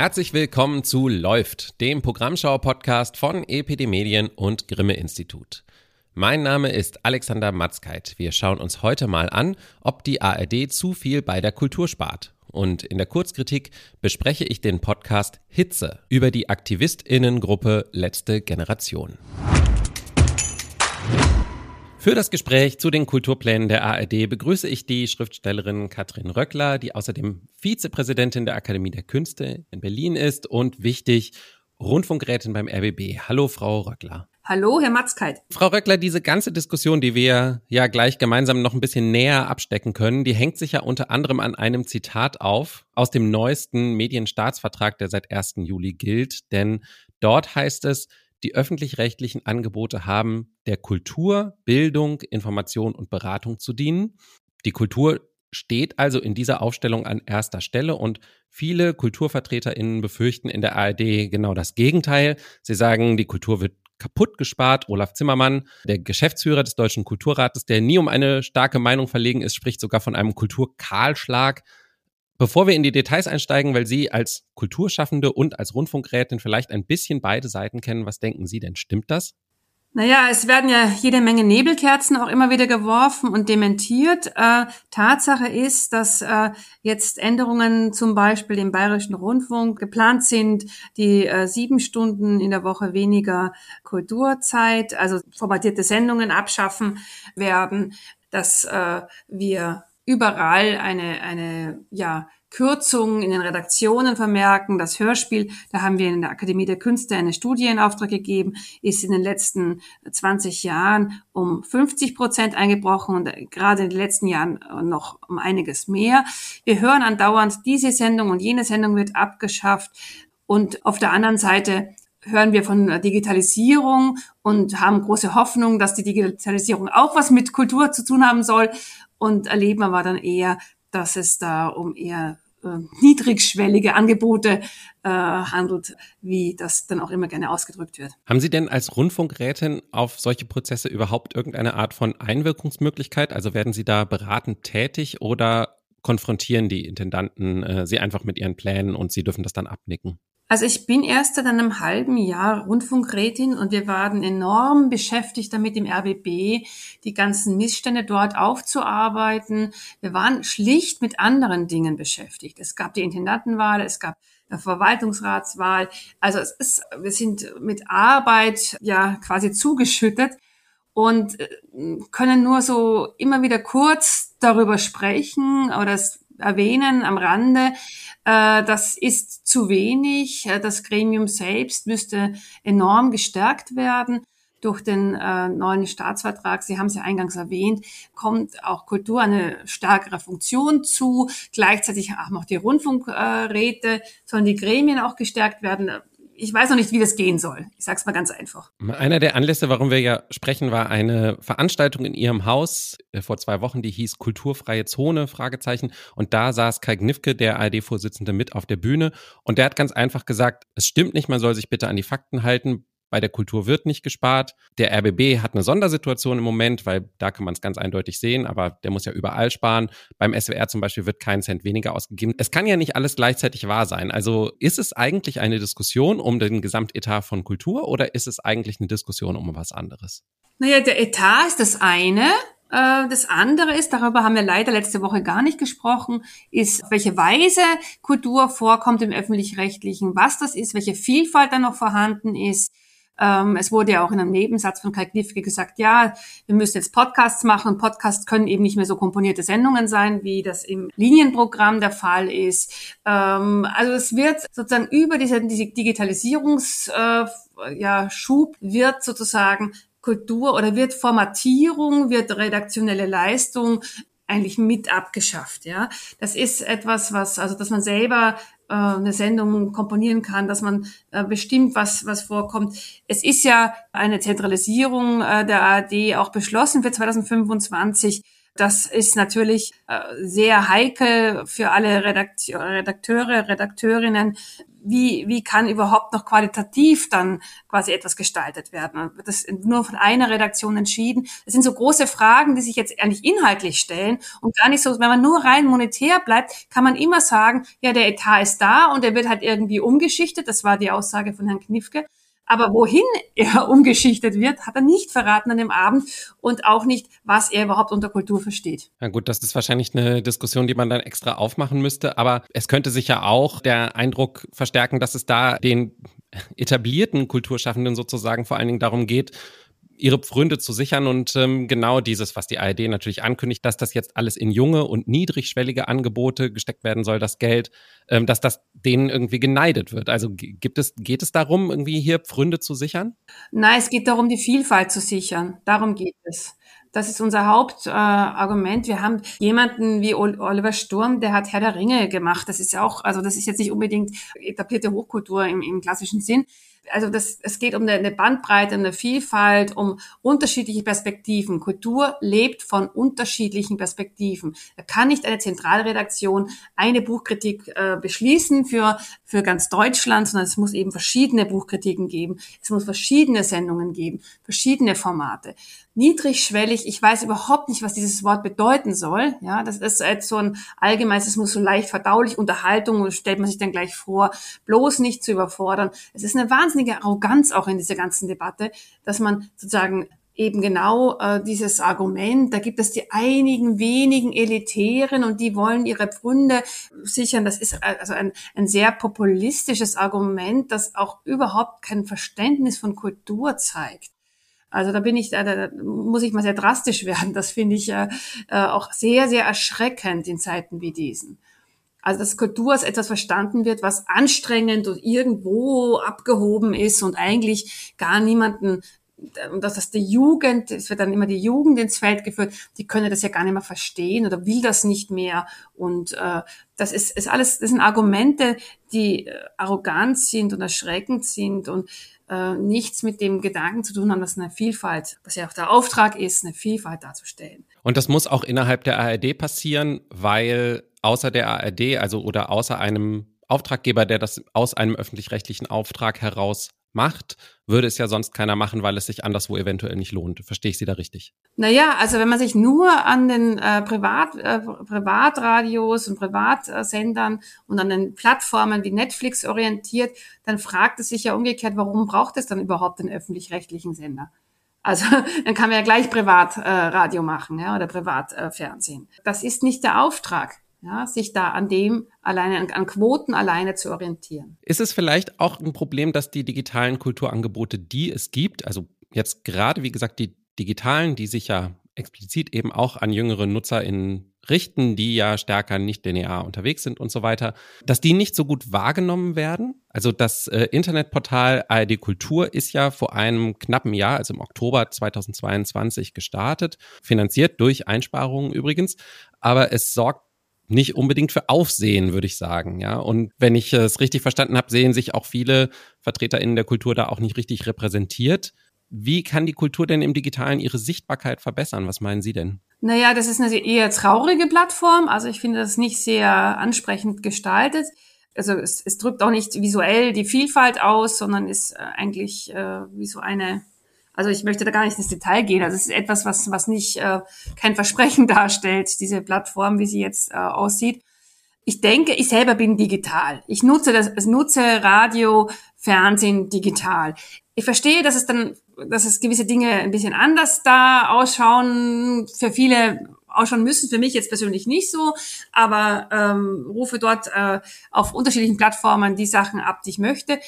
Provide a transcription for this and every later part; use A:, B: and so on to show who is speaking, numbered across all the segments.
A: Herzlich willkommen zu Läuft, dem Programmschau-Podcast von EPD Medien und Grimme Institut. Mein Name ist Alexander Matzkeit. Wir schauen uns heute mal an, ob die ARD zu viel bei der Kultur spart. Und in der Kurzkritik bespreche ich den Podcast Hitze über die Aktivistinnengruppe Letzte Generation. Für das Gespräch zu den Kulturplänen der ARD begrüße ich die Schriftstellerin Katrin Röckler, die außerdem Vizepräsidentin der Akademie der Künste in Berlin ist und wichtig Rundfunkrätin beim RBB. Hallo, Frau Röckler.
B: Hallo, Herr Matzkeit.
A: Frau Röckler, diese ganze Diskussion, die wir ja gleich gemeinsam noch ein bisschen näher abstecken können, die hängt sich ja unter anderem an einem Zitat auf aus dem neuesten Medienstaatsvertrag, der seit 1. Juli gilt. Denn dort heißt es, die öffentlich-rechtlichen Angebote haben der Kultur, Bildung, Information und Beratung zu dienen. Die Kultur steht also in dieser Aufstellung an erster Stelle und viele KulturvertreterInnen befürchten in der ARD genau das Gegenteil. Sie sagen, die Kultur wird kaputt gespart. Olaf Zimmermann, der Geschäftsführer des Deutschen Kulturrates, der nie um eine starke Meinung verlegen ist, spricht sogar von einem Kulturkahlschlag. Bevor wir in die Details einsteigen, weil Sie als Kulturschaffende und als Rundfunkrätin vielleicht ein bisschen beide Seiten kennen, was denken Sie denn? Stimmt das?
B: Naja, es werden ja jede Menge Nebelkerzen auch immer wieder geworfen und dementiert. Äh, Tatsache ist, dass äh, jetzt Änderungen zum Beispiel im Bayerischen Rundfunk geplant sind, die äh, sieben Stunden in der Woche weniger Kulturzeit, also formatierte Sendungen abschaffen werden, dass äh, wir überall eine, eine ja, Kürzungen in den Redaktionen vermerken. Das Hörspiel, da haben wir in der Akademie der Künste eine Studie in Auftrag gegeben, ist in den letzten 20 Jahren um 50 Prozent eingebrochen und gerade in den letzten Jahren noch um einiges mehr. Wir hören andauernd, diese Sendung und jene Sendung wird abgeschafft. Und auf der anderen Seite hören wir von Digitalisierung und haben große Hoffnung, dass die Digitalisierung auch was mit Kultur zu tun haben soll und erleben aber dann eher, dass es da um eher äh, niedrigschwellige Angebote äh, handelt, wie das dann auch immer gerne ausgedrückt wird.
A: Haben Sie denn als Rundfunkrätin auf solche Prozesse überhaupt irgendeine Art von Einwirkungsmöglichkeit? Also werden Sie da beratend tätig oder konfrontieren die Intendanten äh, Sie einfach mit ihren Plänen und Sie dürfen das dann abnicken?
B: Also ich bin erst seit einem halben Jahr Rundfunkrätin und wir waren enorm beschäftigt damit im RBB, die ganzen Missstände dort aufzuarbeiten. Wir waren schlicht mit anderen Dingen beschäftigt. Es gab die Intendantenwahl, es gab Verwaltungsratswahl. Also es ist, wir sind mit Arbeit ja quasi zugeschüttet und äh, können nur so immer wieder kurz darüber sprechen oder es erwähnen am Rande. Äh, das ist zu wenig. Äh, das Gremium selbst müsste enorm gestärkt werden durch den äh, neuen Staatsvertrag, Sie haben es ja eingangs erwähnt, kommt auch Kultur eine stärkere Funktion zu. Gleichzeitig auch noch die Rundfunkräte, sollen die Gremien auch gestärkt werden ich weiß noch nicht, wie das gehen soll. Ich sage es mal ganz einfach.
A: Einer der Anlässe, warum wir ja sprechen, war eine Veranstaltung in Ihrem Haus äh, vor zwei Wochen, die hieß Kulturfreie Zone, Fragezeichen. Und da saß Kai Gnifke, der ARD-Vorsitzende, mit auf der Bühne. Und der hat ganz einfach gesagt, es stimmt nicht, man soll sich bitte an die Fakten halten. Bei der Kultur wird nicht gespart. Der RBB hat eine Sondersituation im Moment, weil da kann man es ganz eindeutig sehen, aber der muss ja überall sparen. Beim SWR zum Beispiel wird kein Cent weniger ausgegeben. Es kann ja nicht alles gleichzeitig wahr sein. Also ist es eigentlich eine Diskussion um den Gesamtetat von Kultur oder ist es eigentlich eine Diskussion um was anderes?
B: Naja, der Etat ist das eine. Äh, das andere ist, darüber haben wir leider letzte Woche gar nicht gesprochen, ist, auf welche Weise Kultur vorkommt im öffentlich-rechtlichen, was das ist, welche Vielfalt da noch vorhanden ist, ähm, es wurde ja auch in einem Nebensatz von Kai Knifke gesagt, ja, wir müssen jetzt Podcasts machen. Podcasts können eben nicht mehr so komponierte Sendungen sein, wie das im Linienprogramm der Fall ist. Ähm, also es wird sozusagen über diese, diese Digitalisierungsschub äh, ja, wird sozusagen Kultur oder wird Formatierung, wird redaktionelle Leistung eigentlich mit abgeschafft, ja. Das ist etwas, was, also, dass man selber äh, eine Sendung komponieren kann, dass man äh, bestimmt, was, was vorkommt. Es ist ja eine Zentralisierung äh, der ARD auch beschlossen für 2025. Das ist natürlich äh, sehr heikel für alle Redakteure, Redakteurinnen, wie, wie kann überhaupt noch qualitativ dann quasi etwas gestaltet werden? Wird das nur von einer Redaktion entschieden? Das sind so große Fragen, die sich jetzt eigentlich inhaltlich stellen und gar nicht so, wenn man nur rein monetär bleibt, kann man immer sagen, ja, der Etat ist da und er wird halt irgendwie umgeschichtet. Das war die Aussage von Herrn Knifke. Aber wohin er umgeschichtet wird, hat er nicht verraten an dem Abend und auch nicht, was er überhaupt unter Kultur versteht.
A: Ja gut, das ist wahrscheinlich eine Diskussion, die man dann extra aufmachen müsste. Aber es könnte sich ja auch der Eindruck verstärken, dass es da den etablierten Kulturschaffenden sozusagen vor allen Dingen darum geht, ihre Pfründe zu sichern und ähm, genau dieses, was die ARD natürlich ankündigt, dass das jetzt alles in junge und niedrigschwellige Angebote gesteckt werden soll, das Geld, ähm, dass das denen irgendwie geneidet wird. Also gibt es, geht es darum, irgendwie hier Pfründe zu sichern?
B: Nein, es geht darum, die Vielfalt zu sichern. Darum geht es. Das ist unser Hauptargument. Äh, Wir haben jemanden wie Oliver Sturm, der hat Herr der Ringe gemacht. Das ist ja auch, also das ist jetzt nicht unbedingt etablierte Hochkultur im, im klassischen Sinn also das, es geht um eine Bandbreite, eine Vielfalt, um unterschiedliche Perspektiven. Kultur lebt von unterschiedlichen Perspektiven. Da kann nicht eine Zentralredaktion eine Buchkritik äh, beschließen für, für ganz Deutschland, sondern es muss eben verschiedene Buchkritiken geben. Es muss verschiedene Sendungen geben, verschiedene Formate niedrigschwellig. Ich weiß überhaupt nicht, was dieses Wort bedeuten soll. Ja, das ist jetzt so ein allgemeines, es muss so leicht verdaulich, Unterhaltung, stellt man sich dann gleich vor, bloß nicht zu überfordern. Es ist eine wahnsinnige Arroganz auch in dieser ganzen Debatte, dass man sozusagen eben genau äh, dieses Argument, da gibt es die einigen wenigen Elitären und die wollen ihre Pfründe sichern. Das ist äh, also ein, ein sehr populistisches Argument, das auch überhaupt kein Verständnis von Kultur zeigt. Also da bin ich, da, da muss ich mal sehr drastisch werden. Das finde ich äh, äh, auch sehr, sehr erschreckend in Zeiten wie diesen. Also dass Kultur als etwas verstanden wird, was anstrengend und irgendwo abgehoben ist und eigentlich gar niemanden und dass das die Jugend, es wird dann immer die Jugend ins Feld geführt, die können das ja gar nicht mehr verstehen oder will das nicht mehr. Und äh, das ist, ist alles, das sind Argumente, die äh, arrogant sind und erschreckend sind und äh, nichts mit dem Gedanken zu tun haben, dass eine Vielfalt, was ja auch der Auftrag ist, eine Vielfalt darzustellen.
A: Und das muss auch innerhalb der ARD passieren, weil außer der ARD, also oder außer einem Auftraggeber, der das aus einem öffentlich-rechtlichen Auftrag heraus macht, würde es ja sonst keiner machen, weil es sich anderswo eventuell nicht lohnt. Verstehe ich Sie da richtig?
B: Naja, also wenn man sich nur an den äh, Privat, äh, Privatradios und Privatsendern und an den Plattformen wie Netflix orientiert, dann fragt es sich ja umgekehrt, warum braucht es dann überhaupt den öffentlich-rechtlichen Sender? Also dann kann man ja gleich Privatradio äh, machen ja, oder Privatfernsehen. Das ist nicht der Auftrag ja, sich da an dem alleine, an, Quoten alleine zu orientieren.
A: Ist es vielleicht auch ein Problem, dass die digitalen Kulturangebote, die es gibt, also jetzt gerade, wie gesagt, die digitalen, die sich ja explizit eben auch an jüngere NutzerInnen richten, die ja stärker nicht linear unterwegs sind und so weiter, dass die nicht so gut wahrgenommen werden. Also das äh, Internetportal ARD Kultur ist ja vor einem knappen Jahr, also im Oktober 2022 gestartet, finanziert durch Einsparungen übrigens, aber es sorgt nicht unbedingt für Aufsehen, würde ich sagen. Ja, und wenn ich es richtig verstanden habe, sehen sich auch viele VertreterInnen der Kultur da auch nicht richtig repräsentiert. Wie kann die Kultur denn im Digitalen ihre Sichtbarkeit verbessern? Was meinen Sie denn?
B: Naja, das ist eine eher traurige Plattform. Also ich finde das nicht sehr ansprechend gestaltet. Also es, es drückt auch nicht visuell die Vielfalt aus, sondern ist äh, eigentlich äh, wie so eine also ich möchte da gar nicht ins Detail gehen. Also es ist etwas, was, was nicht äh, kein Versprechen darstellt, diese Plattform, wie sie jetzt äh, aussieht. Ich denke, ich selber bin digital. Ich nutze das, ich nutze Radio, Fernsehen digital. Ich verstehe, dass es dann, dass es gewisse Dinge ein bisschen anders da ausschauen, für viele ausschauen müssen, für mich jetzt persönlich nicht so, aber ähm, rufe dort äh, auf unterschiedlichen Plattformen die Sachen ab, die ich möchte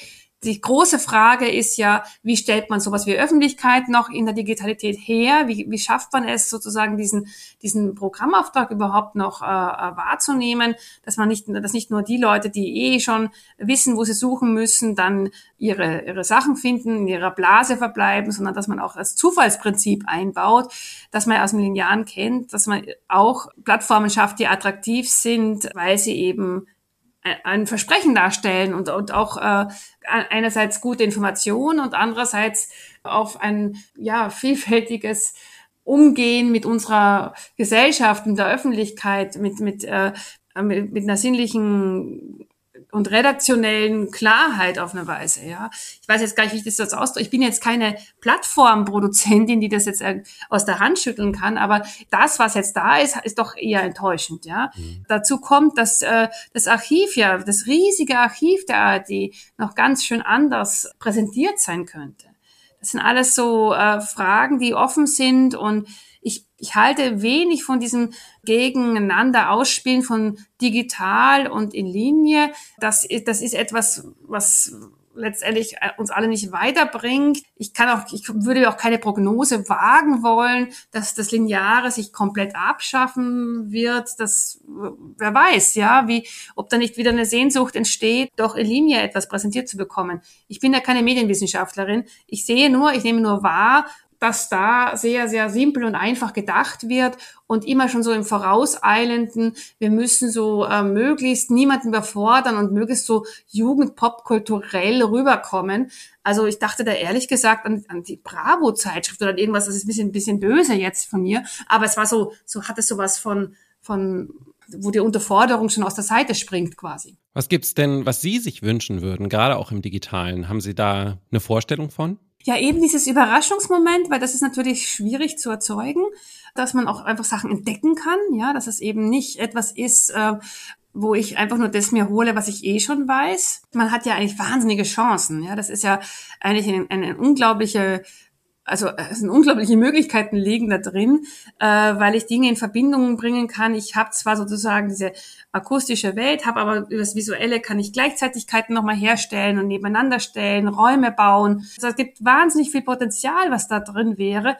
B: die große Frage ist ja, wie stellt man sowas wie Öffentlichkeit noch in der Digitalität her? Wie, wie schafft man es sozusagen diesen, diesen Programmauftrag überhaupt noch äh, äh, wahrzunehmen, dass man nicht, dass nicht nur die Leute, die eh schon wissen, wo sie suchen müssen, dann ihre, ihre Sachen finden, in ihrer Blase verbleiben, sondern dass man auch das Zufallsprinzip einbaut, dass man aus Linearen kennt, dass man auch Plattformen schafft, die attraktiv sind, weil sie eben ein Versprechen darstellen und, und auch äh, einerseits gute Informationen und andererseits auf ein ja vielfältiges Umgehen mit unserer Gesellschaft, mit der Öffentlichkeit, mit mit, äh, mit, mit einer sinnlichen und redaktionellen Klarheit auf eine Weise, ja. Ich weiß jetzt gar nicht, wie ich das jetzt ausdrücke. Ich bin jetzt keine Plattformproduzentin, die das jetzt aus der Hand schütteln kann, aber das, was jetzt da ist, ist doch eher enttäuschend, ja. Mhm. Dazu kommt, dass äh, das Archiv ja, das riesige Archiv der ARD noch ganz schön anders präsentiert sein könnte. Das sind alles so äh, Fragen, die offen sind und ich, ich halte wenig von diesem Gegeneinander ausspielen von digital und in Linie. Das, das ist etwas, was letztendlich äh, uns alle nicht weiterbringt. Ich kann auch, ich würde auch keine Prognose wagen wollen, dass das Lineare sich komplett abschaffen wird. Das, wer weiß, ja, wie, ob da nicht wieder eine Sehnsucht entsteht, doch in Linie etwas präsentiert zu bekommen. Ich bin ja keine Medienwissenschaftlerin. Ich sehe nur, ich nehme nur wahr, dass da sehr, sehr simpel und einfach gedacht wird und immer schon so im Vorauseilenden, wir müssen so äh, möglichst niemanden überfordern und möglichst so jugendpopkulturell rüberkommen. Also ich dachte da ehrlich gesagt an, an die Bravo-Zeitschrift oder irgendwas, das ist ein bisschen, ein bisschen böse jetzt von mir, aber es war so, so hat es sowas von, von wo die Unterforderung schon aus der Seite springt quasi.
A: Was gibt's denn, was Sie sich wünschen würden, gerade auch im Digitalen? Haben Sie da eine Vorstellung von?
B: Ja, eben dieses Überraschungsmoment, weil das ist natürlich schwierig zu erzeugen, dass man auch einfach Sachen entdecken kann, ja, dass es eben nicht etwas ist, äh, wo ich einfach nur das mir hole, was ich eh schon weiß. Man hat ja eigentlich wahnsinnige Chancen, ja, das ist ja eigentlich eine, eine unglaubliche also es sind unglaubliche Möglichkeiten liegen da drin, äh, weil ich Dinge in Verbindung bringen kann. Ich habe zwar sozusagen diese akustische Welt, habe aber über das Visuelle kann ich Gleichzeitigkeiten nochmal herstellen und nebeneinander stellen, Räume bauen. Also es gibt wahnsinnig viel Potenzial, was da drin wäre.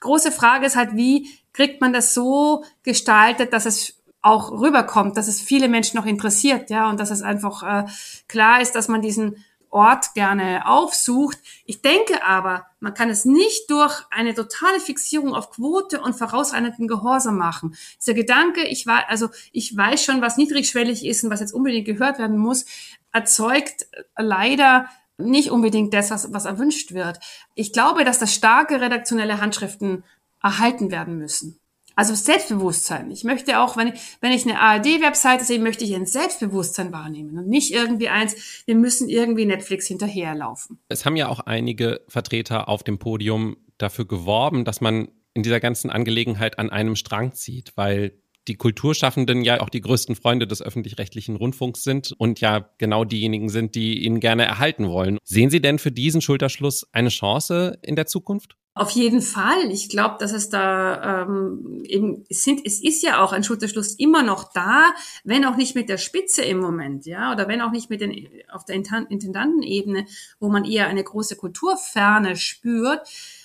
B: Große Frage ist halt, wie kriegt man das so gestaltet, dass es auch rüberkommt, dass es viele Menschen noch interessiert, ja, und dass es einfach äh, klar ist, dass man diesen Ort gerne aufsucht. Ich denke aber, man kann es nicht durch eine totale Fixierung auf Quote und vorauseinenden Gehorsam machen. Dieser Gedanke, ich war, also ich weiß schon, was niedrigschwellig ist und was jetzt unbedingt gehört werden muss, erzeugt leider nicht unbedingt das, was, was erwünscht wird. Ich glaube, dass das starke redaktionelle Handschriften erhalten werden müssen. Also Selbstbewusstsein. Ich möchte auch, wenn ich, wenn ich eine ARD-Webseite sehe, möchte ich ein Selbstbewusstsein wahrnehmen und nicht irgendwie eins, wir müssen irgendwie Netflix hinterherlaufen.
A: Es haben ja auch einige Vertreter auf dem Podium dafür geworben, dass man in dieser ganzen Angelegenheit an einem Strang zieht, weil die Kulturschaffenden ja auch die größten Freunde des öffentlich-rechtlichen Rundfunks sind und ja genau diejenigen sind, die ihn gerne erhalten wollen. Sehen Sie denn für diesen Schulterschluss eine Chance in der Zukunft?
B: Auf jeden Fall. Ich glaube, dass es da ähm, eben sind. Es ist ja auch ein Schulterschluss immer noch da, wenn auch nicht mit der Spitze im Moment, ja, oder wenn auch nicht mit den auf der Intendantenebene, wo man eher eine große Kulturferne spürt.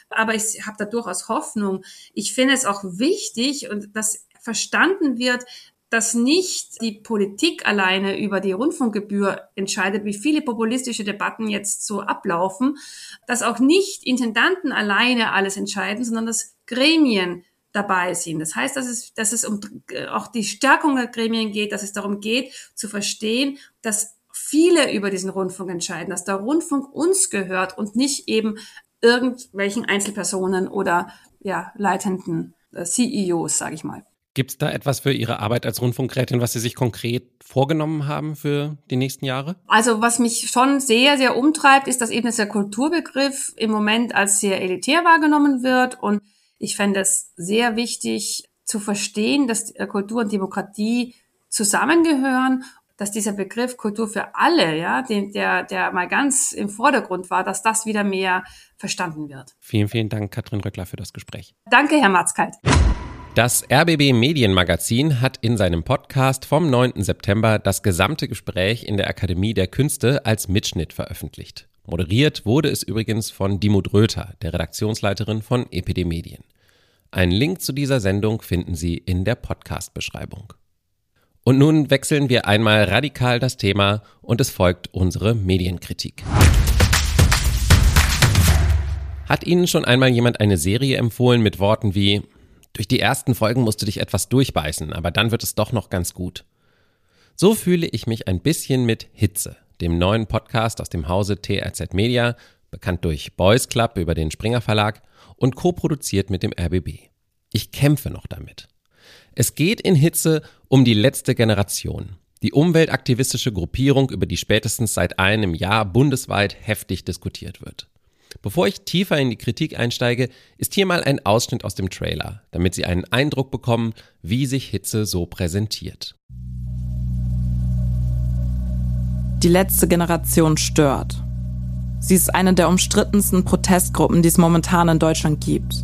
B: Aber ich habe da durchaus Hoffnung. Ich finde es auch wichtig und dass verstanden wird, dass nicht die Politik alleine über die Rundfunkgebühr entscheidet, wie viele populistische Debatten jetzt so ablaufen, dass auch nicht Intendanten alleine alles entscheiden, sondern dass Gremien dabei sind. Das heißt, dass es, dass es um auch die Stärkung der Gremien geht, dass es darum geht, zu verstehen, dass viele über diesen Rundfunk entscheiden, dass der Rundfunk uns gehört und nicht eben irgendwelchen Einzelpersonen oder ja, leitenden äh, CEOs, sage ich mal.
A: Gibt es da etwas für Ihre Arbeit als Rundfunkrätin, was Sie sich konkret vorgenommen haben für die nächsten Jahre?
B: Also was mich schon sehr, sehr umtreibt, ist, dass eben dieser Kulturbegriff im Moment als sehr elitär wahrgenommen wird. Und ich fände es sehr wichtig zu verstehen, dass Kultur und Demokratie zusammengehören dass dieser Begriff Kultur für alle, ja, den, der, der mal ganz im Vordergrund war, dass das wieder mehr verstanden wird.
A: Vielen, vielen Dank, Katrin Röckler, für das Gespräch.
B: Danke, Herr Matzkeit.
A: Das RBB Medienmagazin hat in seinem Podcast vom 9. September das gesamte Gespräch in der Akademie der Künste als Mitschnitt veröffentlicht. Moderiert wurde es übrigens von Dimut Röther, der Redaktionsleiterin von EPD Medien. Einen Link zu dieser Sendung finden Sie in der Podcast-Beschreibung. Und nun wechseln wir einmal radikal das Thema und es folgt unsere Medienkritik. Hat Ihnen schon einmal jemand eine Serie empfohlen mit Worten wie durch die ersten Folgen musst du dich etwas durchbeißen, aber dann wird es doch noch ganz gut. So fühle ich mich ein bisschen mit Hitze, dem neuen Podcast aus dem Hause TRZ Media, bekannt durch Boys Club über den Springer Verlag und co-produziert mit dem RBB. Ich kämpfe noch damit. Es geht in Hitze um die letzte Generation. Die umweltaktivistische Gruppierung, über die spätestens seit einem Jahr bundesweit heftig diskutiert wird. Bevor ich tiefer in die Kritik einsteige, ist hier mal ein Ausschnitt aus dem Trailer, damit Sie einen Eindruck bekommen, wie sich Hitze so präsentiert.
C: Die letzte Generation stört. Sie ist eine der umstrittensten Protestgruppen, die es momentan in Deutschland gibt.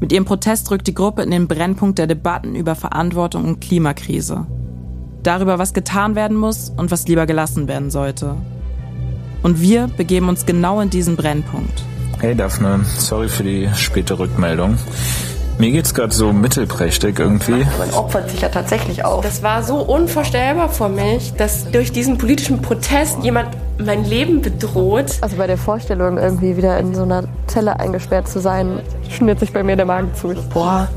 C: Mit ihrem Protest rückt die Gruppe in den Brennpunkt der Debatten über Verantwortung und Klimakrise. Darüber, was getan werden muss und was lieber gelassen werden sollte. Und wir begeben uns genau in diesen Brennpunkt.
D: Hey Daphne, sorry für die späte Rückmeldung. Mir geht's gerade so mittelprächtig irgendwie.
E: Man opfert sich ja tatsächlich auch. Das war so unvorstellbar für mich, dass durch diesen politischen Protest jemand mein Leben bedroht.
F: Also bei der Vorstellung, irgendwie wieder in so einer Zelle eingesperrt zu sein, schnürt sich bei mir der Magen zu.
E: Boah,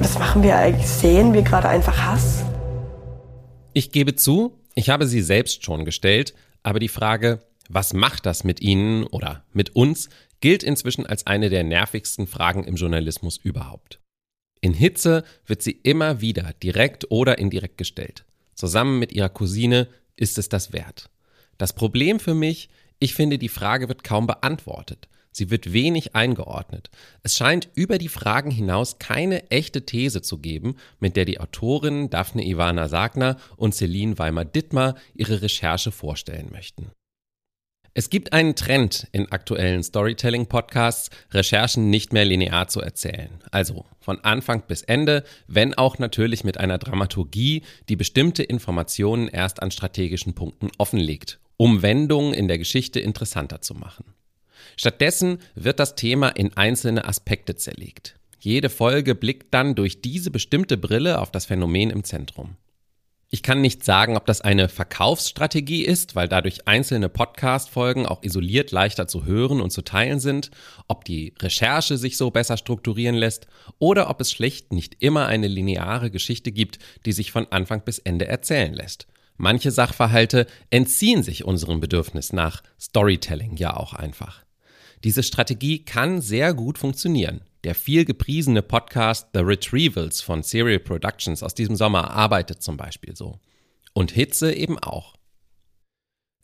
E: was machen wir eigentlich? Sehen wir gerade einfach Hass?
A: Ich gebe zu, ich habe sie selbst schon gestellt, aber die Frage, was macht das mit Ihnen oder mit uns, gilt inzwischen als eine der nervigsten Fragen im Journalismus überhaupt. In Hitze wird sie immer wieder direkt oder indirekt gestellt. Zusammen mit ihrer Cousine ist es das wert. Das Problem für mich, ich finde, die Frage wird kaum beantwortet. Sie wird wenig eingeordnet. Es scheint über die Fragen hinaus keine echte These zu geben, mit der die Autorinnen Daphne Ivana Sagner und Celine Weimar-Dittmar ihre Recherche vorstellen möchten. Es gibt einen Trend in aktuellen Storytelling-Podcasts, Recherchen nicht mehr linear zu erzählen. Also von Anfang bis Ende, wenn auch natürlich mit einer Dramaturgie, die bestimmte Informationen erst an strategischen Punkten offenlegt, um Wendungen in der Geschichte interessanter zu machen. Stattdessen wird das Thema in einzelne Aspekte zerlegt. Jede Folge blickt dann durch diese bestimmte Brille auf das Phänomen im Zentrum. Ich kann nicht sagen, ob das eine Verkaufsstrategie ist, weil dadurch einzelne Podcast-Folgen auch isoliert leichter zu hören und zu teilen sind, ob die Recherche sich so besser strukturieren lässt oder ob es schlicht nicht immer eine lineare Geschichte gibt, die sich von Anfang bis Ende erzählen lässt. Manche Sachverhalte entziehen sich unserem Bedürfnis nach Storytelling ja auch einfach. Diese Strategie kann sehr gut funktionieren. Der viel gepriesene Podcast The Retrievals von Serial Productions aus diesem Sommer arbeitet zum Beispiel so. Und Hitze eben auch.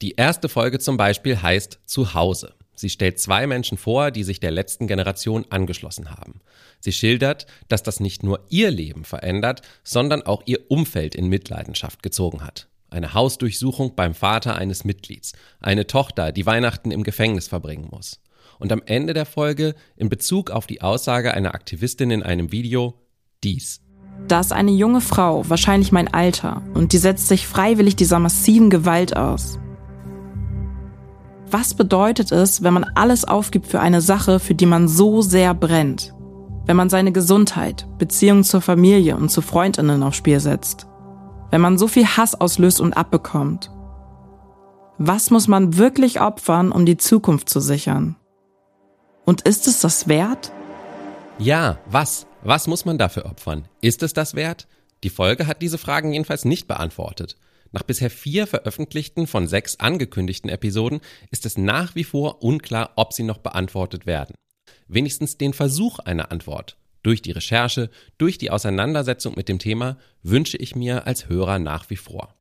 A: Die erste Folge zum Beispiel heißt Zuhause. Sie stellt zwei Menschen vor, die sich der letzten Generation angeschlossen haben. Sie schildert, dass das nicht nur ihr Leben verändert, sondern auch ihr Umfeld in Mitleidenschaft gezogen hat. Eine Hausdurchsuchung beim Vater eines Mitglieds, eine Tochter, die Weihnachten im Gefängnis verbringen muss und am Ende der Folge in Bezug auf die Aussage einer Aktivistin in einem Video dies.
C: Da ist eine junge Frau, wahrscheinlich mein Alter, und die setzt sich freiwillig dieser massiven Gewalt aus. Was bedeutet es, wenn man alles aufgibt für eine Sache, für die man so sehr brennt? Wenn man seine Gesundheit, Beziehungen zur Familie und zu Freundinnen aufs Spiel setzt? Wenn man so viel Hass auslöst und abbekommt? Was muss man wirklich opfern, um die Zukunft zu sichern? Und ist es das wert?
A: Ja, was? Was muss man dafür opfern? Ist es das wert? Die Folge hat diese Fragen jedenfalls nicht beantwortet. Nach bisher vier veröffentlichten von sechs angekündigten Episoden ist es nach wie vor unklar, ob sie noch beantwortet werden. Wenigstens den Versuch einer Antwort durch die Recherche, durch die Auseinandersetzung mit dem Thema wünsche ich mir als Hörer nach wie vor.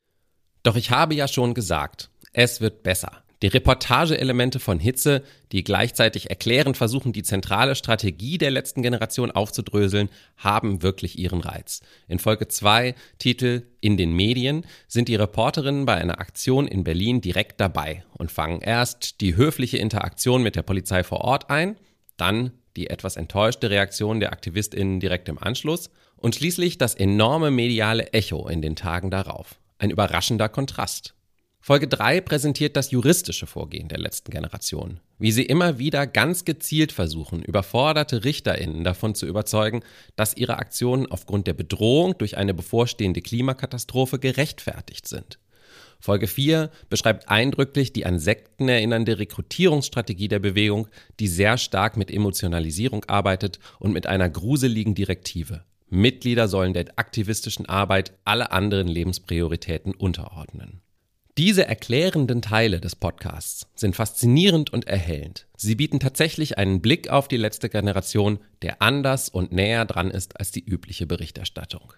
A: Doch ich habe ja schon gesagt, es wird besser. Die Reportageelemente von Hitze, die gleichzeitig erklärend versuchen, die zentrale Strategie der letzten Generation aufzudröseln, haben wirklich ihren Reiz. In Folge 2, Titel In den Medien, sind die Reporterinnen bei einer Aktion in Berlin direkt dabei und fangen erst die höfliche Interaktion mit der Polizei vor Ort ein, dann die etwas enttäuschte Reaktion der AktivistInnen direkt im Anschluss und schließlich das enorme mediale Echo in den Tagen darauf. Ein überraschender Kontrast. Folge 3 präsentiert das juristische Vorgehen der letzten Generation, wie sie immer wieder ganz gezielt versuchen, überforderte Richterinnen davon zu überzeugen, dass ihre Aktionen aufgrund der Bedrohung durch eine bevorstehende Klimakatastrophe gerechtfertigt sind. Folge 4 beschreibt eindrücklich die an Sekten erinnernde Rekrutierungsstrategie der Bewegung, die sehr stark mit Emotionalisierung arbeitet und mit einer gruseligen Direktive. Mitglieder sollen der aktivistischen Arbeit alle anderen Lebensprioritäten unterordnen. Diese erklärenden Teile des Podcasts sind faszinierend und erhellend. Sie bieten tatsächlich einen Blick auf die letzte Generation, der anders und näher dran ist als die übliche Berichterstattung.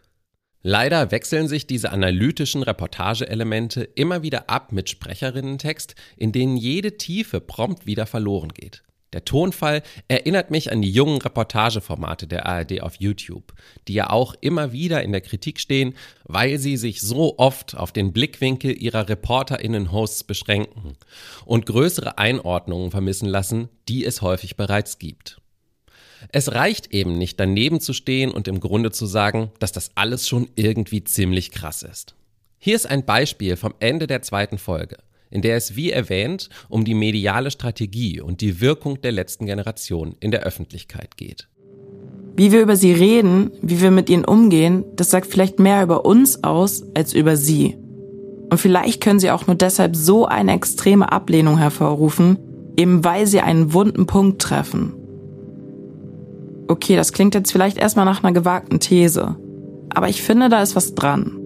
A: Leider wechseln sich diese analytischen Reportageelemente immer wieder ab mit Sprecherinnentext, in denen jede Tiefe prompt wieder verloren geht. Der Tonfall erinnert mich an die jungen Reportageformate der ARD auf YouTube, die ja auch immer wieder in der Kritik stehen, weil sie sich so oft auf den Blickwinkel ihrer Reporterinnen-Hosts beschränken und größere Einordnungen vermissen lassen, die es häufig bereits gibt. Es reicht eben nicht daneben zu stehen und im Grunde zu sagen, dass das alles schon irgendwie ziemlich krass ist. Hier ist ein Beispiel vom Ende der zweiten Folge, in der es wie erwähnt um die mediale Strategie und die Wirkung der letzten Generation in der Öffentlichkeit geht.
C: Wie wir über sie reden, wie wir mit ihnen umgehen, das sagt vielleicht mehr über uns aus als über sie. Und vielleicht können sie auch nur deshalb so eine extreme Ablehnung hervorrufen, eben weil sie einen wunden Punkt treffen Okay, das klingt jetzt vielleicht erstmal nach einer gewagten These. Aber ich finde, da ist was dran.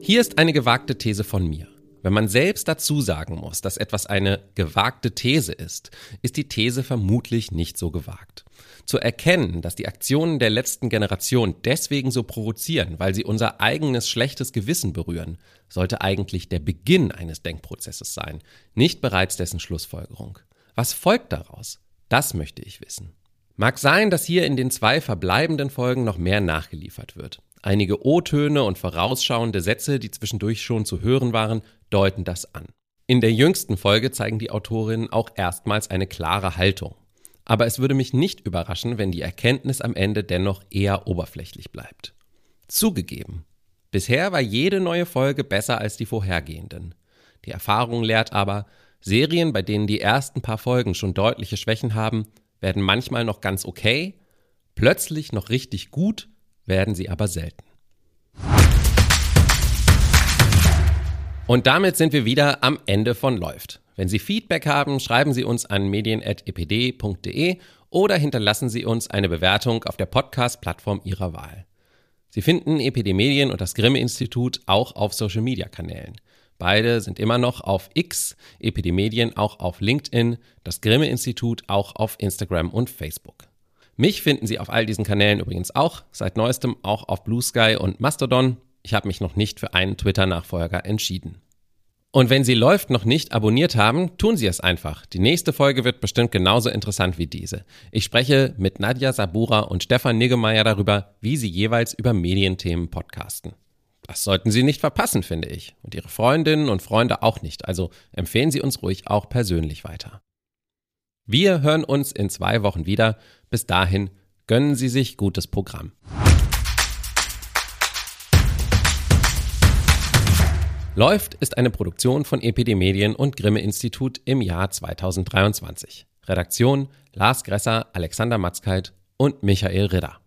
A: Hier ist eine gewagte These von mir. Wenn man selbst dazu sagen muss, dass etwas eine gewagte These ist, ist die These vermutlich nicht so gewagt. Zu erkennen, dass die Aktionen der letzten Generation deswegen so provozieren, weil sie unser eigenes schlechtes Gewissen berühren, sollte eigentlich der Beginn eines Denkprozesses sein, nicht bereits dessen Schlussfolgerung. Was folgt daraus? Das möchte ich wissen. Mag sein, dass hier in den zwei verbleibenden Folgen noch mehr nachgeliefert wird. Einige O-Töne und vorausschauende Sätze, die zwischendurch schon zu hören waren, deuten das an. In der jüngsten Folge zeigen die Autorinnen auch erstmals eine klare Haltung. Aber es würde mich nicht überraschen, wenn die Erkenntnis am Ende dennoch eher oberflächlich bleibt. Zugegeben, bisher war jede neue Folge besser als die vorhergehenden. Die Erfahrung lehrt aber, Serien, bei denen die ersten paar Folgen schon deutliche Schwächen haben, werden manchmal noch ganz okay, plötzlich noch richtig gut, werden sie aber selten. Und damit sind wir wieder am Ende von Läuft. Wenn Sie Feedback haben, schreiben Sie uns an medien.epd.de oder hinterlassen Sie uns eine Bewertung auf der Podcast-Plattform Ihrer Wahl. Sie finden EPD Medien und das Grimme Institut auch auf Social-Media-Kanälen. Beide sind immer noch auf X, Epidemedien auch auf LinkedIn, das Grimme Institut auch auf Instagram und Facebook. Mich finden Sie auf all diesen Kanälen übrigens auch, seit neuestem auch auf Blue Sky und Mastodon. Ich habe mich noch nicht für einen Twitter-Nachfolger entschieden. Und wenn Sie Läuft noch nicht abonniert haben, tun Sie es einfach. Die nächste Folge wird bestimmt genauso interessant wie diese. Ich spreche mit Nadja Sabura und Stefan Niggemeier darüber, wie sie jeweils über Medienthemen podcasten. Das sollten Sie nicht verpassen, finde ich. Und Ihre Freundinnen und Freunde auch nicht. Also empfehlen Sie uns ruhig auch persönlich weiter. Wir hören uns in zwei Wochen wieder. Bis dahin gönnen Sie sich gutes Programm. Läuft ist eine Produktion von EPD Medien und Grimme Institut im Jahr 2023. Redaktion Lars Gresser, Alexander Matzkeit und Michael Ridder.